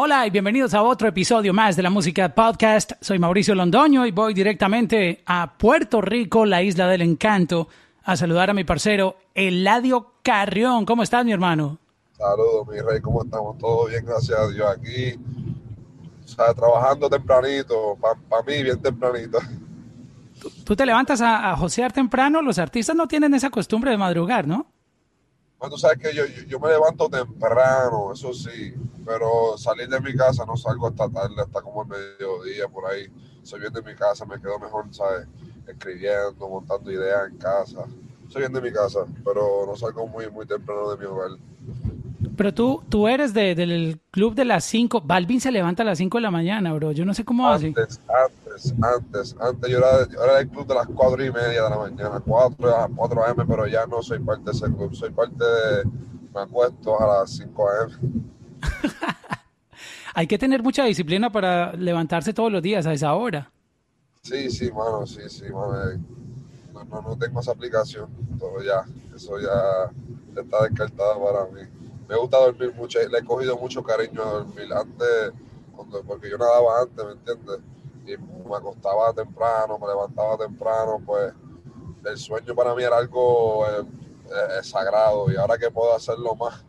Hola y bienvenidos a otro episodio más de la Música Podcast. Soy Mauricio Londoño y voy directamente a Puerto Rico, la isla del encanto, a saludar a mi parcero Eladio Carrión. ¿Cómo estás, mi hermano? Saludos, mi rey, ¿cómo estamos? Todo bien, gracias a Dios. Aquí, o sea, trabajando tempranito, para mí bien tempranito. ¿Tú, tú te levantas a, a josear temprano? Los artistas no tienen esa costumbre de madrugar, ¿no? Bueno, tú sabes que yo, yo, yo me levanto temprano, eso sí, pero salir de mi casa no salgo hasta tarde, hasta como el mediodía, por ahí. Soy bien de mi casa, me quedo mejor, ¿sabes? Escribiendo, montando ideas en casa. Soy bien de mi casa, pero no salgo muy, muy temprano de mi hogar. Pero tú, tú eres de, del club de las 5. Balvin se levanta a las 5 de la mañana, bro. Yo no sé cómo hace. Antes, antes, antes, antes yo era, yo era del club de las 4 y media de la mañana, 4 a 4 am, pero ya no soy parte de ese club. Soy parte de. Me acuesto a las 5 am. Hay que tener mucha disciplina para levantarse todos los días a esa hora. Sí, sí, mano, sí, sí, mano. eh, No, no, no tengo esa aplicación. Todo ya. Eso ya está descartado para mí. Me gusta dormir mucho. Le he cogido mucho cariño a dormir. Antes, cuando, porque yo nadaba antes, ¿me entiendes? Y me acostaba temprano, me levantaba temprano, pues el sueño para mí era algo eh, eh, sagrado. Y ahora que puedo hacerlo más,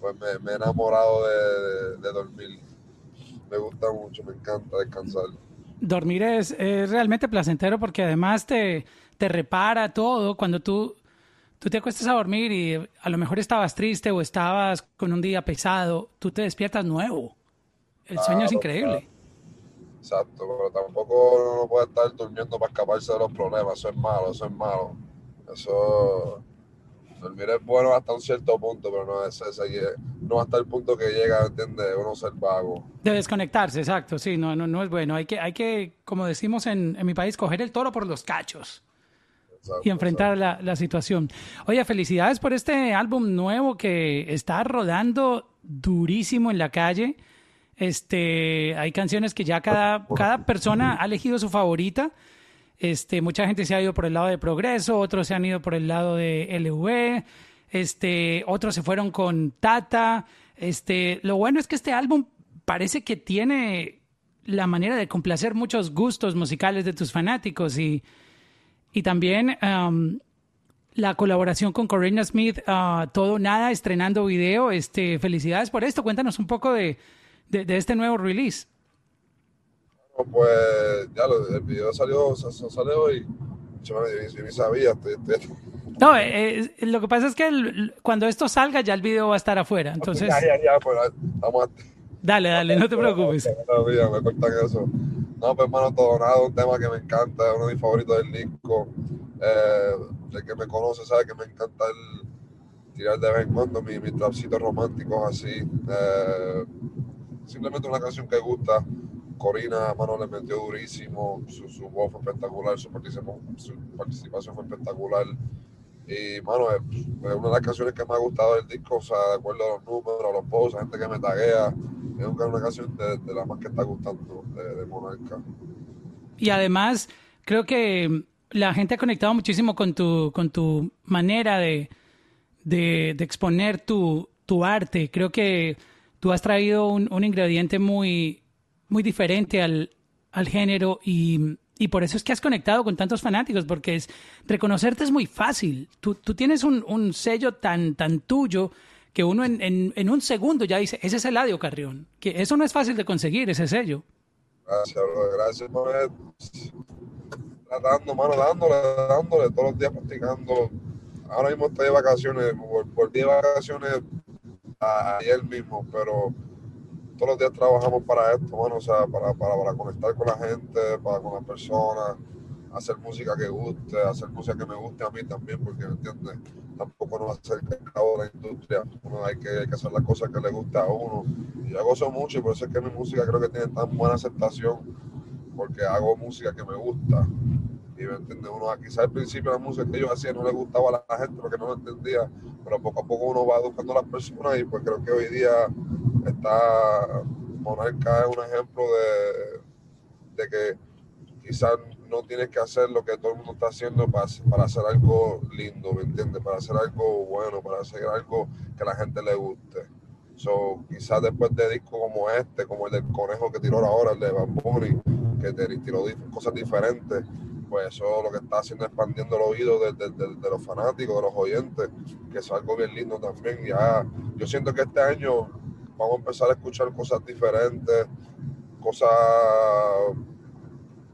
pues me, me he enamorado de, de- de dormir. Me gusta mucho, me encanta descansar. Dormir es, es realmente placentero porque además te, te repara todo. Cuando tú, tú te acuestas a dormir y a lo mejor estabas triste o estabas con un día pesado, tú te despiertas nuevo. El sueño es increíble. Exacto, pero tampoco uno puede estar durmiendo para escaparse de los problemas. Eso es malo, eso es malo. Eso. Dormir es bueno hasta un cierto punto, pero no es ese no hasta el punto que llega, ¿entiendes? Uno ser vago. De desconectarse, exacto. Sí, no, no, no es bueno. Hay que, hay que, como decimos en, en mi país, coger el toro por los cachos. Exacto, y enfrentar la, la situación. Oye, felicidades por este álbum nuevo que está rodando durísimo en la calle. Este, hay canciones que ya cada, cada persona ha elegido su favorita. Este, mucha gente se ha ido por el lado de Progreso, otros se han ido por el lado de LV, este, otros se fueron con Tata. Este, lo bueno es que este álbum parece que tiene la manera de complacer muchos gustos musicales de tus fanáticos y, y también um, la colaboración con Corina Smith, uh, todo nada, estrenando video. Este, felicidades por esto. Cuéntanos un poco de, de, de este nuevo release. Bueno, Pues ya lo, el video salió, sa- sa- salió hoy. Yo yo ni sabía. Estoy, estoy- No, eh, eh, lo que pasa es que el- cuando esto salga ya el video va a estar afuera. Entonces, ya, ya, ya, pues dale, dale, no te preocupes. No, mira, me cortan eso. No, pues hermano, todo nada, un tema que me encanta, uno de mis favoritos del disco. Eh, el que me conoce sabe que me encanta el tirar de vez en cuando mis, mis trapsitos románticos así. Eh, simplemente una canción que gusta. Corina, mano, le metió durísimo, su, su voz fue espectacular, su participación, su participación fue espectacular. Y, mano, es, una de las canciones que me ha gustado del disco, o sea, de acuerdo a los números, a los posts, a gente que me taguea. Es una una canción de, de las más que está gustando de, de Monarca. Y además, creo que la gente ha conectado muchísimo con tu, con tu manera de, de, de exponer tu, tu arte. Creo que tú has traído un, un ingrediente muy, muy diferente al, al género y, y por eso es que has conectado con tantos fanáticos, porque es, reconocerte es muy fácil. Tú, tú tienes un, un sello tan, tan tuyo que uno en, en, en un segundo ya dice, ese es Eladio Carrión. Que eso no es fácil de conseguir, ese sello. Gracias, bro, gracias, mano. Tratando, mano, dándole, dándole, todos los días practicando. Ahora mismo estoy de vacaciones, vol- volví de vacaciones a- ayer mismo, pero todos los días trabajamos para esto, mano, o sea, para, para, conectar con la gente, para con las personas, hacer música que guste, hacer música que me guste a mí también, porque, ¿me entiendes? tampoco no va a la industria. Uno hay que, hay que hacer las cosas que le gusta a uno. Y yo gozo mucho y por eso es que mi música creo que tiene tan buena aceptación, porque hago música que me gusta. Uno, quizás al principio la música que yo hacía no le gustaba a la gente porque no lo entendía, pero poco a poco uno va educando a las personas y pues creo que hoy día está Monarca es un ejemplo de, de que quizás no tienes que hacer lo que todo el mundo está haciendo para, para hacer algo lindo, ¿me entiendes? Para hacer algo bueno, para hacer algo que a la gente le guste. So, quizás después de discos como este, como el del conejo que tiró ahora, el de Bamboni, que tiró cosas diferentes, pues eso lo que está haciendo es expandiendo el oído de, de, de, los fanáticos, de los oyentes, que es algo bien lindo también. Ya, yo siento que este año vamos a empezar a escuchar cosas diferentes, cosas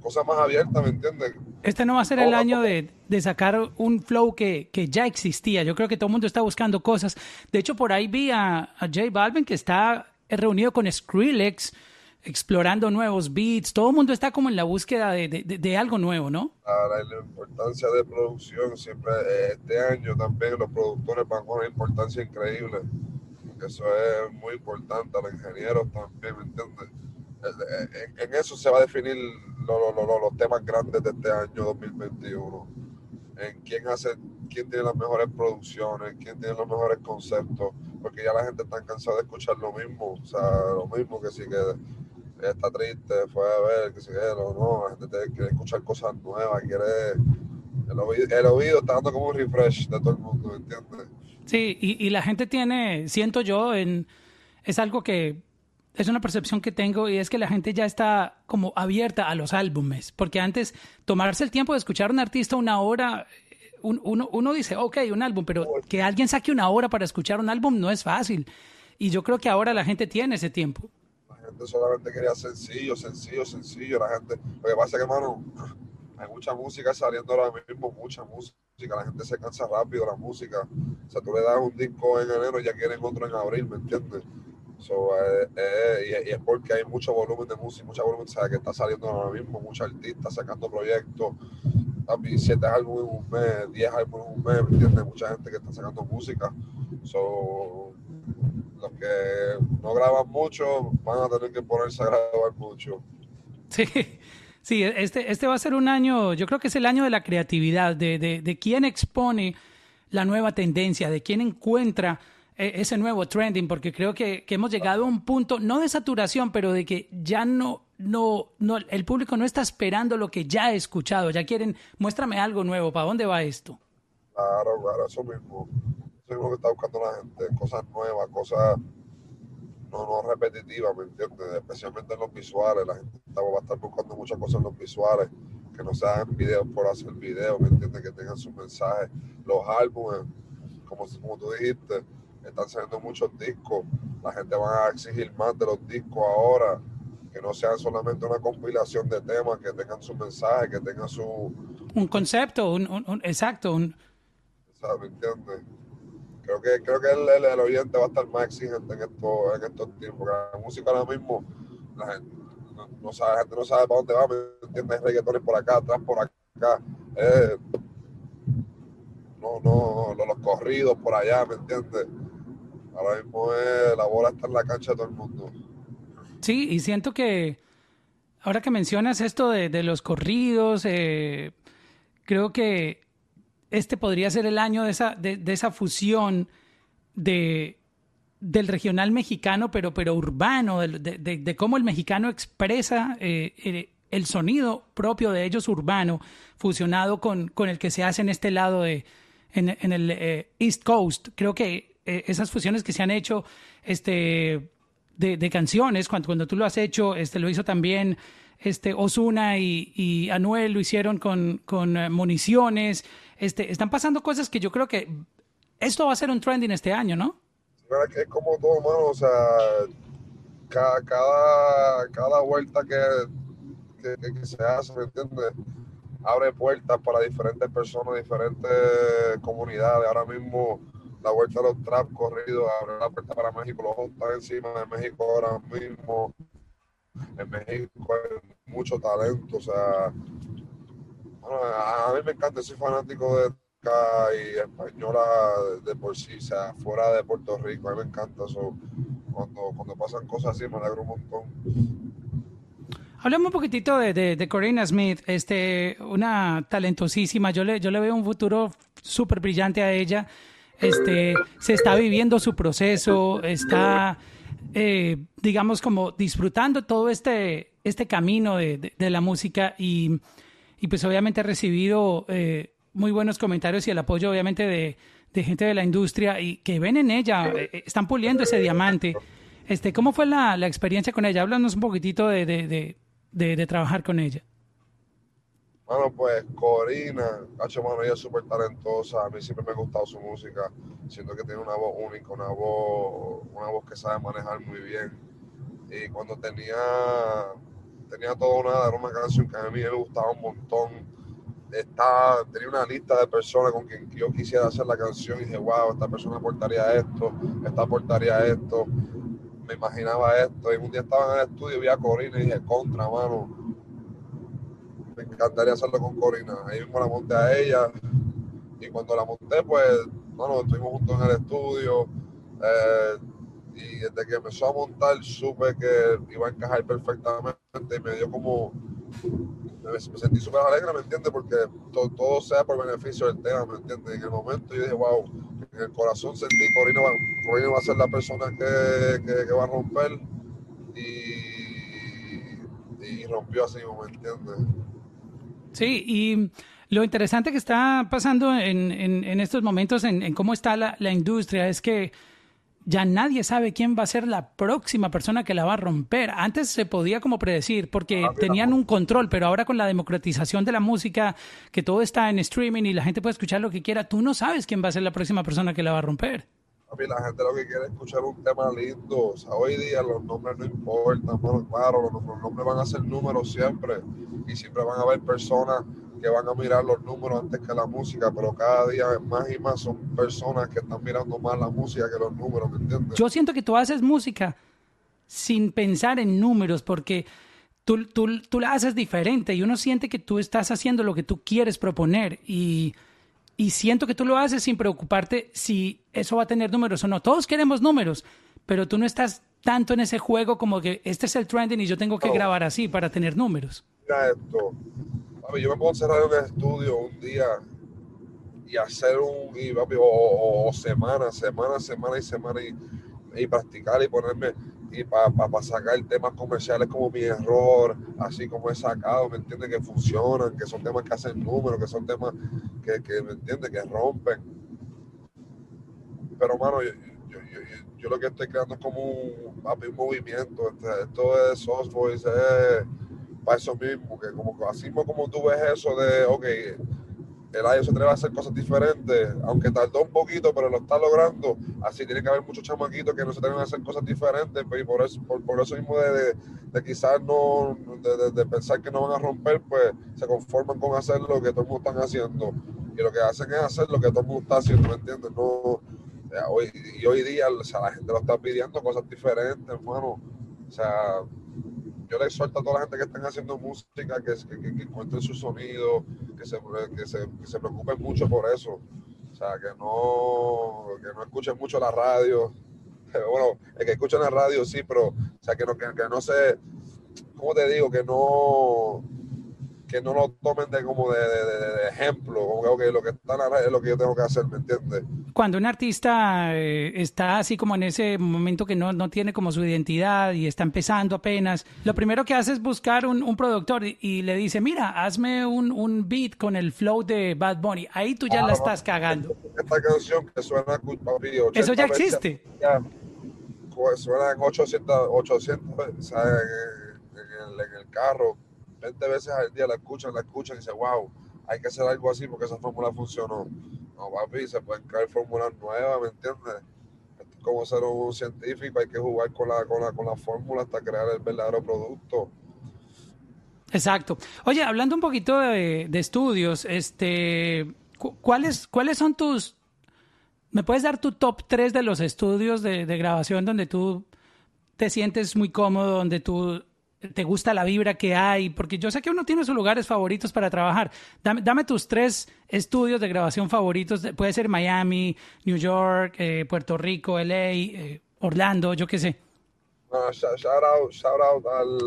cosas más abiertas, ¿me entiendes? Este no va a ser el año de, de, sacar un flow que, que, ya existía. Yo creo que todo el mundo está buscando cosas. De hecho, por ahí vi a, a J Balvin que está reunido con Skrillex, explorando nuevos beats. Todo el mundo está como en la búsqueda de, de, de algo nuevo, ¿no? Ahora, la importancia de producción, siempre este año también los productores van con una importancia increíble. Eso es muy importante, los ingenieros también, ¿me entiendes? En, eso se va a definir los temas grandes de este año 2021. En quién hace, quién tiene las mejores producciones, quién tiene los mejores conceptos, porque ya la gente está cansada de escuchar lo mismo, o sea, lo mismo que que está triste, fue a ver, que si que no, la gente quiere escuchar cosas nuevas, quiere el oído, el oído está dando como un refresh de todo el mundo, ¿entiendes? Sí, y, y la gente tiene, siento yo, en, es algo que es una percepción que tengo y es que la gente ya está como abierta a los álbumes, porque antes tomarse el tiempo de escuchar a un artista una hora, uno, uno dice, ok, un álbum, pero que alguien saque una hora para escuchar un álbum no es fácil. Y yo creo que ahora la gente tiene ese tiempo. Gente solamente quería sencillo, sencillo, sencillo. La gente, lo que pasa es que, hermano, hay mucha música saliendo ahora mismo, mucha música. La gente se cansa rápido la música. O sea, tú le das un disco en enero y ya quieren otro en abril, ¿me entiendes? So, eh, eh, y, es porque hay mucho volumen de música, mucho volumen que está saliendo ahora mismo, muchos artistas sacando proyectos, también siete álbumes en un mes, diez álbumes en un mes, ¿me entiendes? Mucha gente que está sacando música. So, que no graban mucho van a tener que ponerse a grabar mucho. Sí, sí, este, este va a ser un año, yo creo que es el año de la creatividad, de, de, de quién expone la nueva tendencia, de quién encuentra e, ese nuevo trending, porque creo que, que, hemos llegado a un punto, no de saturación, pero de que ya no, no, no, el público no está esperando lo que ya ha escuchado, ya quieren, muéstrame algo nuevo, ¿para dónde va esto? Claro, claro, eso mismo. Eso es lo que está buscando la gente, cosas nuevas, cosas no, no repetitivas, ¿me entiendes? Especialmente en los visuales, la gente va a estar buscando muchas cosas en los visuales, que no sean videos por hacer videos, ¿me entiendes? Que tengan su mensaje. Los álbumes, como, como tú dijiste, están saliendo muchos discos, la gente va a exigir más de los discos ahora, que no sean solamente una compilación de temas, que tengan su mensaje, que tengan su... Un concepto, un, un, exacto. Un... ¿Me entiendes? Creo que, creo que el, el, oyente va a estar más exigente en, esto, en estos tiempos, porque la música ahora mismo, la gente no, sabe, gente no sabe para dónde va, ¿me entiendes? Reggaetones por acá, atrás por acá. Eh, no, no, los, corridos por allá, ¿me entiendes? Ahora mismo la bola está en la cancha de todo el mundo. Sí, y siento que ahora que mencionas esto de, los corridos, eh, creo que este podría ser el año de esa, de, esa fusión de, del regional mexicano, pero, pero urbano, de, cómo el mexicano expresa eh, eh, el sonido propio de ellos urbano, fusionado con, con el que se hace en este lado de, en, el East Coast. Creo que eh, esas fusiones que se han hecho este, de, canciones, cuando, cuando tú lo has hecho, este, lo hizo también este, Osuna y, Anuel, lo hicieron con, con eh, municiones. Este, están pasando cosas que yo creo que esto va a ser un trending este año, ¿no? es como todo, mano, o sea, cada, cada, vuelta que, que, se hace, ¿me entiendes? Abre puertas para diferentes personas, diferentes comunidades. Ahora mismo la vuelta a los trap corridos, abre la puerta para México, los están encima de México ahora mismo. En México hay mucho talento, o sea, a mí me encanta, soy fanático de y española de por sí, o sea, fuera de Puerto Rico. A mí me encanta eso. Cuando, cuando pasan cosas así, me alegro un montón. Hablemos un poquitito de, de, Corina Smith, este, una talentosísima. Yo le, yo le veo un futuro súper brillante a ella. Este, se está viviendo su proceso, está, eh, digamos, como disfrutando todo este, este camino de, de, la música y, y, pues obviamente ha recibido eh, muy buenos comentarios y el apoyo obviamente de, de, gente de la industria y que ven en ella, eh, están puliendo ese diamante. Este, ¿Cómo fue la, la experiencia con ella? Háblanos un poquitito de, de, trabajar con ella. Bueno, pues Corina, hecho mano, ella es súper talentosa. A mí siempre me ha gustado su música. Siento que tiene una voz única, una voz, una voz que sabe manejar muy bien. Y cuando tenía, tenía todo nada, era una canción que a mí me gustaba un montón. Estaba, tenía una lista de personas con quien yo quisiera hacer la canción y dije, wow, esta persona aportaría esto, esta aportaría esto me imaginaba esto. Y un día estaba en el estudio, vi a Corina y dije, contra, mano. Me encantaría hacerlo con Corina. Ahí mismo la monté a ella. Y cuando la monté, pues, bueno, estuvimos juntos en el estudio. Eh, y desde que empezó a montar, supe que iba a encajar perfectamente. Y me dio como. Me, sentí súper alegre, ¿me entiendes? Porque todo sea por beneficio del tema, ¿me entiendes? En el momento yo dije, wow, en el corazón sentí que Corina va, Corina va a ser la persona que, que, va a romper y, y rompió así, ¿me entiendes? Sí, y lo interesante que está pasando en, en, en estos momentos en, en cómo está la, la, industria es que ya nadie sabe quién va a ser la próxima persona que la va a romper. Antes se podía como predecir porque ah, tenían un control, pero ahora con la democratización de la música, que todo está en streaming y la gente puede escuchar lo que quiera, tú no sabes quién va a ser la próxima persona que la va a romper. A mí la gente lo que quiere es escuchar un tema lindo. O sea, hoy día los nombres no importan, bueno, claro, los, nombres van a ser números siempre y siempre van a haber personas que van a mirar los números antes que la música, pero cada día más y más son personas que están mirando más la música que los números, ¿me entiendes? Yo siento que tú haces música sin pensar en números, porque tú, tú, tú la haces diferente y uno siente que tú estás haciendo lo que tú quieres proponer y, y siento que tú lo haces sin preocuparte si eso va a tener números o no. Todos queremos números, pero tú no estás tanto en ese juego como que este es el trending y yo tengo que grabar así para tener números. Mira esto, yo me puedo encerrar en el estudio un día y hacer un, y, o, semana, semana, semana y semana y, practicar y ponerme y para pa, sacar temas comerciales como mi error, así como he sacado, ¿me entiendes? Que funcionan, que son temas que hacen números, que son temas que, que ¿me entiendes? Que rompen. Pero, mano, yo, yo, yo, yo, lo que estoy creando es como un, un movimiento. Este, esto es soft voice, es para eso mismo, que como así como tú ves eso de, ok, el año se atreve a hacer cosas diferentes, aunque tardó un poquito, pero lo está logrando. Así tiene que haber muchos chamaquitos que no se atreven a hacer cosas diferentes, pues, y por eso, por, eso mismo de, de, quizás no, de, pensar que no van a romper, pues se conforman con hacer lo que todo el mundo está haciendo. Y lo que hacen es hacer lo que todo el mundo está haciendo, ¿me entiendes? No, hoy, y hoy día o sea, la gente lo está pidiendo cosas diferentes, hermano. O sea, yo le exhorto a toda la gente que están haciendo música que, que, encuentren su sonido, que se, que, se, preocupen mucho por eso. O sea, que no, que no escuchen mucho la radio. Bueno, el que escuchen la radio sí, pero o sea, que no, que no se, ¿cómo te digo? Que no que no lo tomen de como de, ejemplo, como que lo que está en la red es lo que yo tengo que hacer, ¿me entiendes? Cuando un artista eh, está así como en ese momento que no, no, tiene como su identidad y está empezando apenas, lo primero que hace es buscar un, un productor y, le dice, mira, hazme un, un, beat con el flow de Bad Bunny. Ahí tú ya la estás cagando. Esta canción que suena papi, Eso ya existe. Ya, suena en 800, 800 en, el, en el carro 20 veces al día la escuchan, la escuchan y dicen, wow, hay que hacer algo así porque esa fórmula funcionó. No, papi, se pueden crear fórmulas nuevas, ¿me entiendes? Es como ser un científico, hay que jugar con la, con la, con la fórmula hasta crear el verdadero producto. Exacto. Oye, hablando un poquito de, estudios, este, ¿cuáles, ¿cuáles son tus... ¿Me puedes dar tu top 3 de los estudios de, de grabación donde tú te sientes muy cómodo, donde tú te gusta la vibra que hay? Porque yo sé que uno tiene sus lugares favoritos para trabajar. Dame, tus tres estudios de grabación favoritos. Puede ser Miami, New York, eh, Puerto Rico, LA, eh, Orlando, yo qué sé. shout, out, shout out al...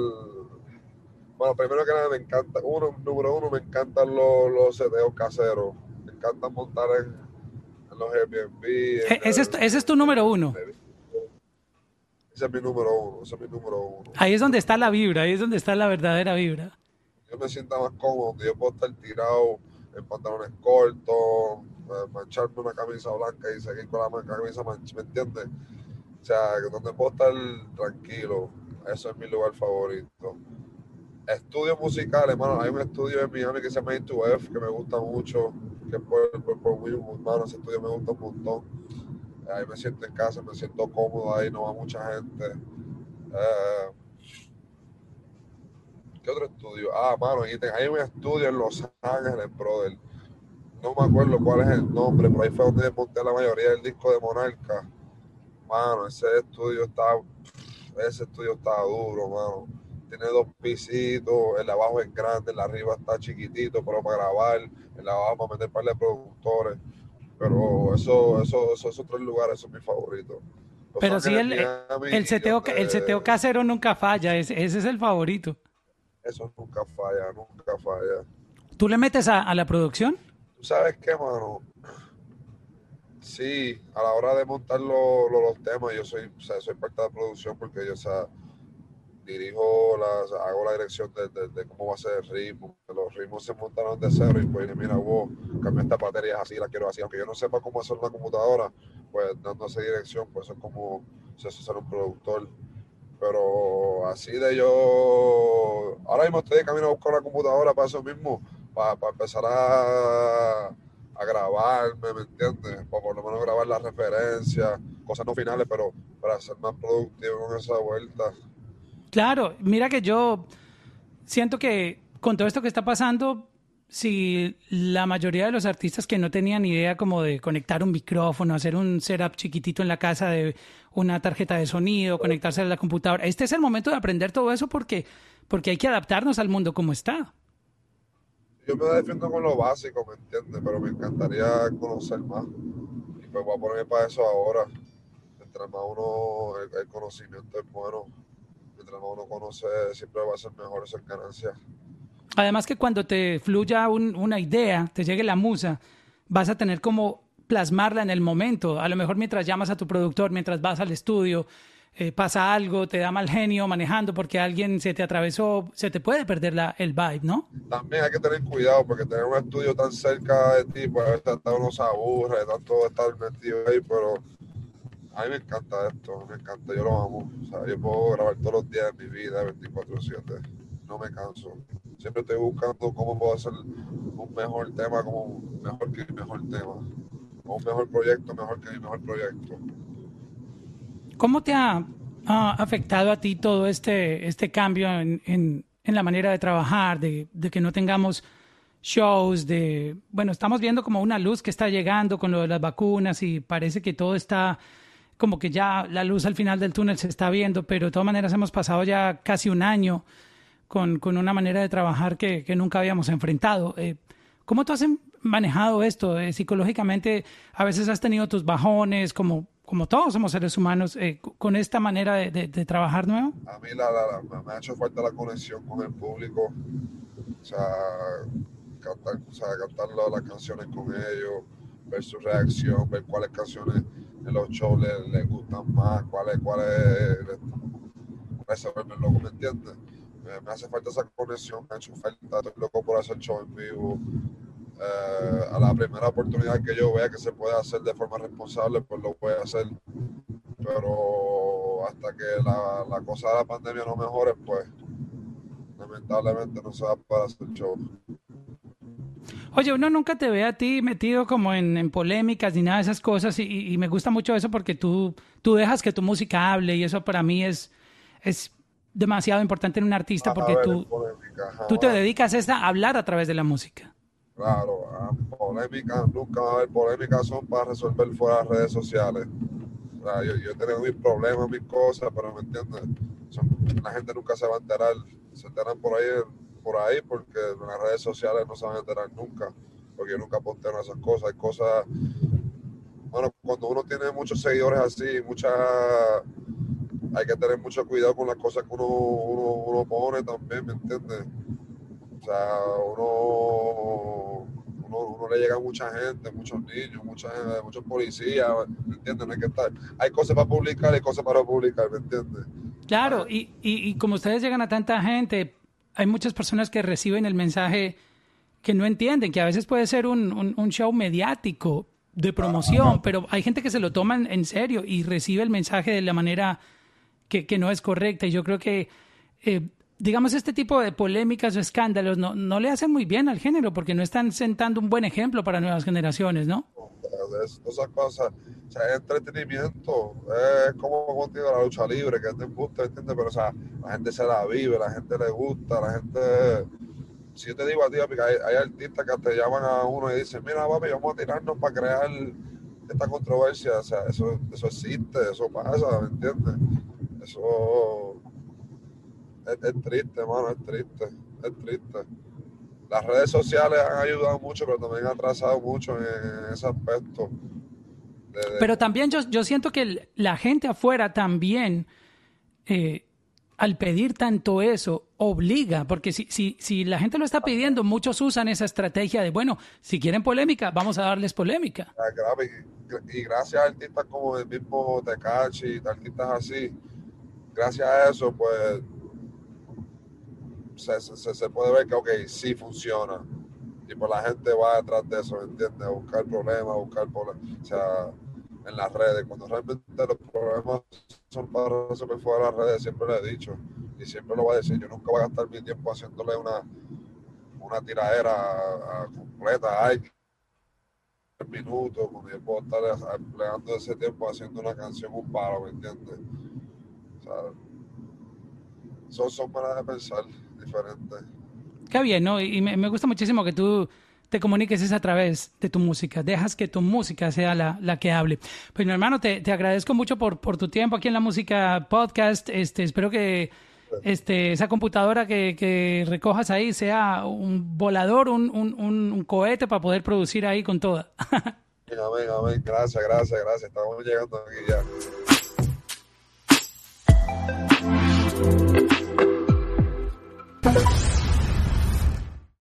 Bueno, primero que nada me encanta, uno, número uno, me encantan los, los seteos caseros. Me encanta montar en, los Airbnb. E, ese, ese es tu número uno. Ese es mi número uno, ese es mi número uno. Ahí es donde está la vibra, ahí es donde está la verdadera vibra. Yo me siento más cómodo, donde yo puedo estar tirado en pantalones cortos, eh, mancharme una camisa blanca y seguir con la camisa mancha, ¿me entiendes? O sea, donde puedo estar tranquilo, eso es mi lugar favorito. Estudios musicales, hermano, hay un estudio en Miami que se llama Into-F que me gusta mucho, que es por, por, por hermano, ese estudio me gusta un montón ahí me siento en casa, me siento cómodo ahí, no va mucha gente. Eh, ¿Qué otro estudio? Ah, mano, hay un estudio en Los Ángeles, brother. No me acuerdo cuál es el nombre, pero ahí fue donde monté la mayoría del disco de Monarca. Mano, ese estudio está, ese estudio está duro, mano. Tiene dos pisitos, el abajo es grande, el arriba está chiquitito, pero para grabar, el abajo para meter par de productores. Pero eso, eso, eso, esos tres lugares son mis favoritos. Pero sí, el, el, seteo, el seteo casero nunca falla, ese, ese, es el favorito. Eso nunca falla, nunca falla. ¿Tú le metes a, a la producción? ¿Tú sabes qué, mano? Sí, a la hora de montar los temas, yo soy, o sea, soy parte de la producción porque yo, o sea, dirijo, las, hago la dirección de, cómo va a ser el ritmo. Los ritmos se montaron de cero y pues mira, vos, cambia esta batería así, la quiero así. Aunque yo no sepa cómo hacer una computadora, pues dando esa dirección, pues eso es como se hace ser un productor. Pero así de yo, ahora mismo estoy de camino a buscar una computadora para eso mismo, para, empezar a, a grabarme, ¿me entiendes? Para por lo menos grabar las referencias, cosas no finales, pero para ser más productivo con esa vuelta. Claro, mira que yo siento que con todo esto que está pasando, si la mayoría de los artistas que no tenían idea como de conectar un micrófono, hacer un setup chiquitito en la casa de una tarjeta de sonido, conectarse a la computadora, este es el momento de aprender todo eso porque, porque hay que adaptarnos al mundo como está. Yo me defiendo con lo básico, ¿me entiendes? Pero me encantaría conocer más. Y pues voy a ponerme para eso ahora. Mientras más uno, el conocimiento es bueno, uno conoce, siempre va a ser mejor esa ganancia. Además que cuando te fluya una idea, te llegue la musa, vas a tener como plasmarla en el momento. A lo mejor mientras llamas a tu productor, mientras vas al estudio, eh, pasa algo, te da mal genio manejando porque alguien se te atravesó, se te puede perder la, el vibe, ¿no? También hay que tener cuidado porque tener un estudio tan cerca de ti, pues a veces uno se aburre tanto estar metido ahí, pero a mí me encanta esto, me encanta, yo lo amo. O sea, yo puedo grabar todos los días de mi vida 24/7, no me canso. Siempre estoy buscando cómo puedo hacer un mejor tema, como mejor que mi mejor tema, un mejor proyecto, mejor que mi mejor proyecto. ¿Cómo te ha, afectado a ti todo este, este cambio en, en, en la manera de trabajar, de, de que no tengamos shows, de, bueno, estamos viendo como una luz que está llegando con lo de las vacunas y parece que todo está como que ya la luz al final del túnel se está viendo, pero de todas maneras hemos pasado ya casi un año con, con una manera de trabajar que, que nunca habíamos enfrentado. Eh, ¿Cómo tú has manejado esto? Eh, psicológicamente, a veces has tenido tus bajones, como, como todos somos seres humanos, eh, con esta manera de, de, trabajar nuevo. A mí la, la, me ha hecho falta la conexión con el público, o sea, cantar, o sea, cantar las canciones con ellos, ver su reacción, ver cuáles canciones en los shows les, gustan más, cuáles, cuáles, cuáles se ¿me entiendes? Me, hace falta esa conexión, me ha hecho falta, estoy loco por hacer show en vivo. Eh, a la primera oportunidad que yo vea que se puede hacer de forma responsable, pues lo voy a hacer. Pero hasta que la, la cosa de la pandemia no mejore, pues lamentablemente no se va a poder hacer show. Oye, uno nunca te ve a ti metido como en, polémicas ni nada de esas cosas y, me gusta mucho eso porque tú, tú dejas que tu música hable y eso para mí es, es demasiado importante en un artista porque tú, tú te dedicas a hablar a través de la música. Claro, polémicas, nunca va a haber polémicas, son para resolver fuera de las redes sociales. yo, yo he tenido mis problemas, mis cosas, pero me entiendes, la gente nunca se va a enterar, se enteran por ahí, por ahí porque en las redes sociales no se van a enterar nunca, porque yo nunca posteo esas cosas, hay cosas, bueno, cuando uno tiene muchos seguidores así, mucha, hay que tener mucho cuidado con las cosas que uno, uno, uno pone también, ¿me entiendes? O sea, uno uno, le llega a mucha gente, muchos niños, mucha, muchos policías, ¿me entiendes? hay, que estar, hay cosas para publicar y cosas para publicar, ¿me entiendes? Claro, y, y, como ustedes llegan a tanta gente, hay muchas personas que reciben el mensaje que no entienden, que a veces puede ser un, un, show mediático de promoción, pero hay gente que se lo toma en serio y recibe el mensaje de la manera que, que no es correcta. Y yo creo que eh, digamos, este tipo de polémicas o escándalos no, no le hacen muy bien al género porque no están sentando un buen ejemplo para nuevas generaciones, ¿no? Cosas, o sea, es entretenimiento, es como contigo la lucha libre, que te gusta, ¿entiendes? Pero, o sea, la gente se la vive, la gente le gusta, la gente... Si yo te digo a ti, hay, hay artistas que te llaman a uno y dicen, mira, papi, vamos a tirarnos para crear esta controversia, o sea, eso, eso existe, eso pasa, ¿me entiendes? Eso es, triste, mano, es triste, es triste. Las redes sociales han ayudado mucho, pero también han atrasado mucho en, ese aspecto. Pero también yo, yo siento que la gente afuera también, eh, al pedir tanto eso, obliga, porque si, si, si la gente lo está pidiendo, muchos usan esa estrategia de, bueno, si quieren polémica, vamos a darles polémica. Y, y gracias a artistas como el mismo Tecachi, artistas así, gracias a eso, pues se, se, puede ver que, ok, sí funciona. Y pues la gente va detrás de eso, ¿entiendes? A buscar problemas, buscar problemas, o sea, en las redes. Cuando realmente los problemas son para resolver fuera de las redes, siempre lo he dicho. Y siempre lo voy a decir. Yo nunca voy a gastar mi tiempo haciéndole una, una tiradera completa a minutos, cuando yo puedo estar empleando ese tiempo haciendo una canción, un palo, ¿me entiendes? O sea, son, son maneras de pensar diferente. Qué bien, ¿no? Y me, gusta muchísimo que tú te comuniques es a través de tu música, dejas que tu música sea la, la que hable. Pues mi hermano, te, te agradezco mucho por, por, tu tiempo aquí en la música podcast. Este, espero que este, esa computadora que, que recojas ahí sea un volador, un, un, un, cohete para poder producir ahí con toda. Gracias, gracias, gracias. Estamos llegando aquí ya. you.